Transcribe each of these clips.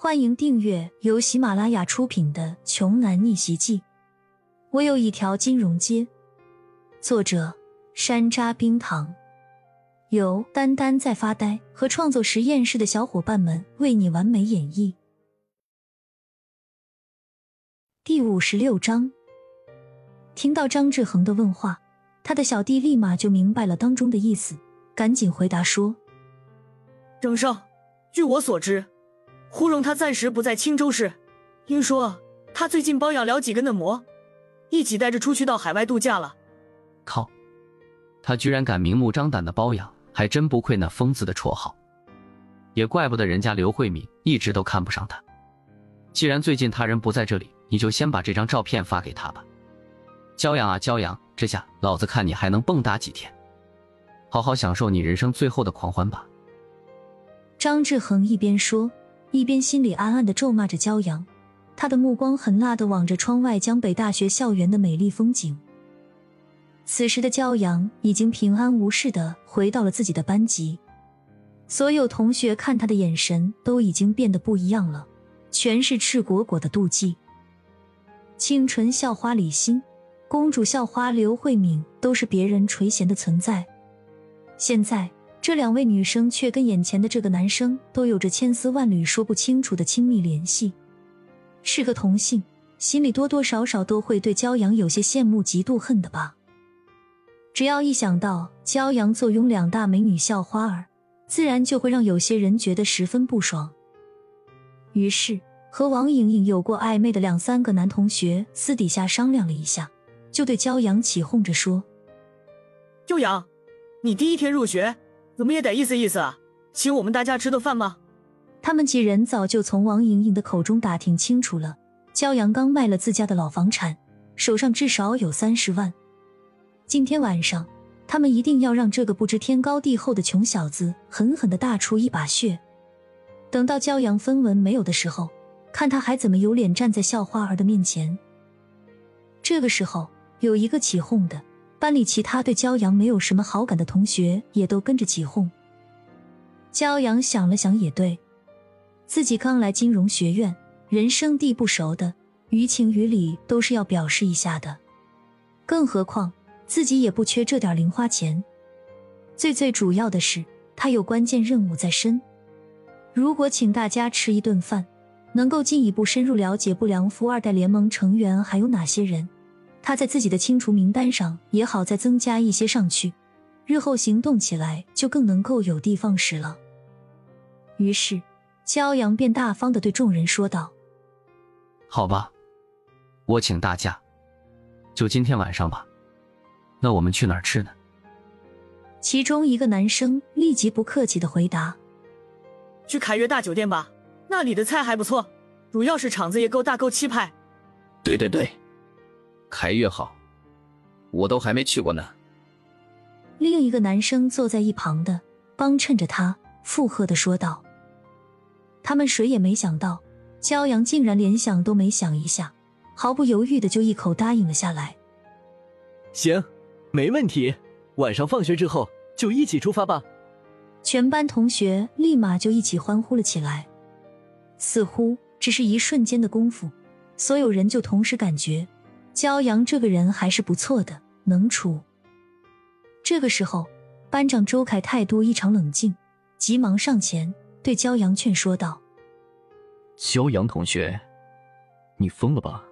欢迎订阅由喜马拉雅出品的《穷男逆袭记》。我有一条金融街。作者：山楂冰糖，由丹丹在发呆和创作实验室的小伙伴们为你完美演绎。第五十六章。听到张志恒的问话，他的小弟立马就明白了当中的意思，赶紧回答说：“张少，据我所知。”胡荣他暂时不在青州市，听说他最近包养了几个嫩模，一起带着出去到海外度假了。靠，他居然敢明目张胆的包养，还真不愧那疯子的绰号。也怪不得人家刘慧敏一直都看不上他。既然最近他人不在这里，你就先把这张照片发给他吧。骄阳啊骄阳，这下老子看你还能蹦跶几天！好好享受你人生最后的狂欢吧。张志恒一边说。一边心里暗暗的咒骂着骄阳，他的目光狠辣的望着窗外江北大学校园的美丽风景。此时的骄阳已经平安无事的回到了自己的班级，所有同学看他的眼神都已经变得不一样了，全是赤果果的妒忌。清纯校花李欣、公主校花刘慧敏都是别人垂涎的存在，现在。这两位女生却跟眼前的这个男生都有着千丝万缕说不清楚的亲密联系，是个同性，心里多多少少都会对骄阳有些羡慕、嫉妒、恨的吧。只要一想到骄阳坐拥两大美女校花儿，自然就会让有些人觉得十分不爽。于是，和王莹莹有过暧昧的两三个男同学私底下商量了一下，就对骄阳起哄着说：“骄阳，你第一天入学。”怎么也得意思意思啊，请我们大家吃顿饭吗？他们几人早就从王莹莹的口中打听清楚了，焦阳刚卖了自家的老房产，手上至少有三十万。今天晚上，他们一定要让这个不知天高地厚的穷小子狠狠的大出一把血。等到焦阳分文没有的时候，看他还怎么有脸站在校花儿的面前。这个时候，有一个起哄的。班里其他对骄阳没有什么好感的同学也都跟着起哄。骄阳想了想，也对，自己刚来金融学院，人生地不熟的，于情于理都是要表示一下的。更何况自己也不缺这点零花钱。最最主要的是，他有关键任务在身。如果请大家吃一顿饭，能够进一步深入了解不良富二代联盟成员还有哪些人。他在自己的清除名单上也好再增加一些上去，日后行动起来就更能够有的放矢了。于是，骄阳便大方的对众人说道：“好吧，我请大家，就今天晚上吧。那我们去哪儿吃呢？”其中一个男生立即不客气的回答：“去凯悦大酒店吧，那里的菜还不错，主要是场子也够大够气派。”对对对。凯越好，我都还没去过呢。另一个男生坐在一旁的帮衬着他附和的说道：“他们谁也没想到，骄阳竟然连想都没想一下，毫不犹豫的就一口答应了下来。行，没问题，晚上放学之后就一起出发吧。”全班同学立马就一起欢呼了起来。似乎只是一瞬间的功夫，所有人就同时感觉。骄阳这个人还是不错的，能处。这个时候，班长周凯态度异常冷静，急忙上前对骄阳劝说道：“骄阳同学，你疯了吧？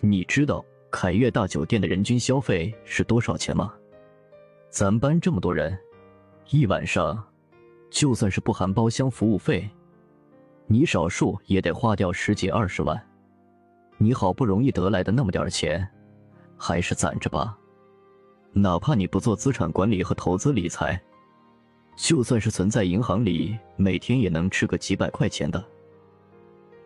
你知道凯悦大酒店的人均消费是多少钱吗？咱班这么多人，一晚上，就算是不含包厢服务费，你少数也得花掉十几二十万。”你好不容易得来的那么点钱，还是攒着吧。哪怕你不做资产管理和投资理财，就算是存在银行里，每天也能吃个几百块钱的。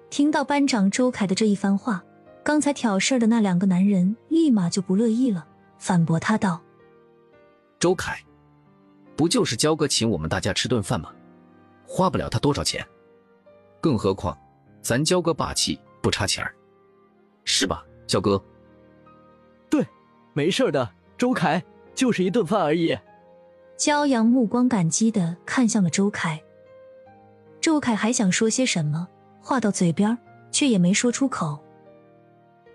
听到班长周凯的这一番话，刚才挑事儿的那两个男人立马就不乐意了，反驳他道：“周凯，不就是焦哥请我们大家吃顿饭吗？花不了他多少钱。更何况，咱焦哥霸气，不差钱儿。”是吧，小哥？对，没事的，周凯，就是一顿饭而已。骄阳目光感激的看向了周凯。周凯还想说些什么，话到嘴边，却也没说出口。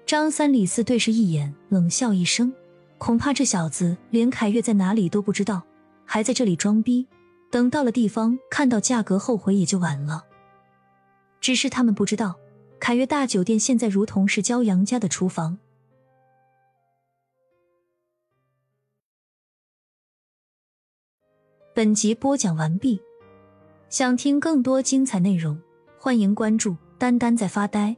张三李四对视一眼，冷笑一声：“恐怕这小子连凯越在哪里都不知道，还在这里装逼。等到了地方，看到价格，后悔也就晚了。”只是他们不知道，凯悦大酒店现在如同是骄阳家的厨房。本集播讲完毕，想听更多精彩内容，欢迎关注“丹丹在发呆”。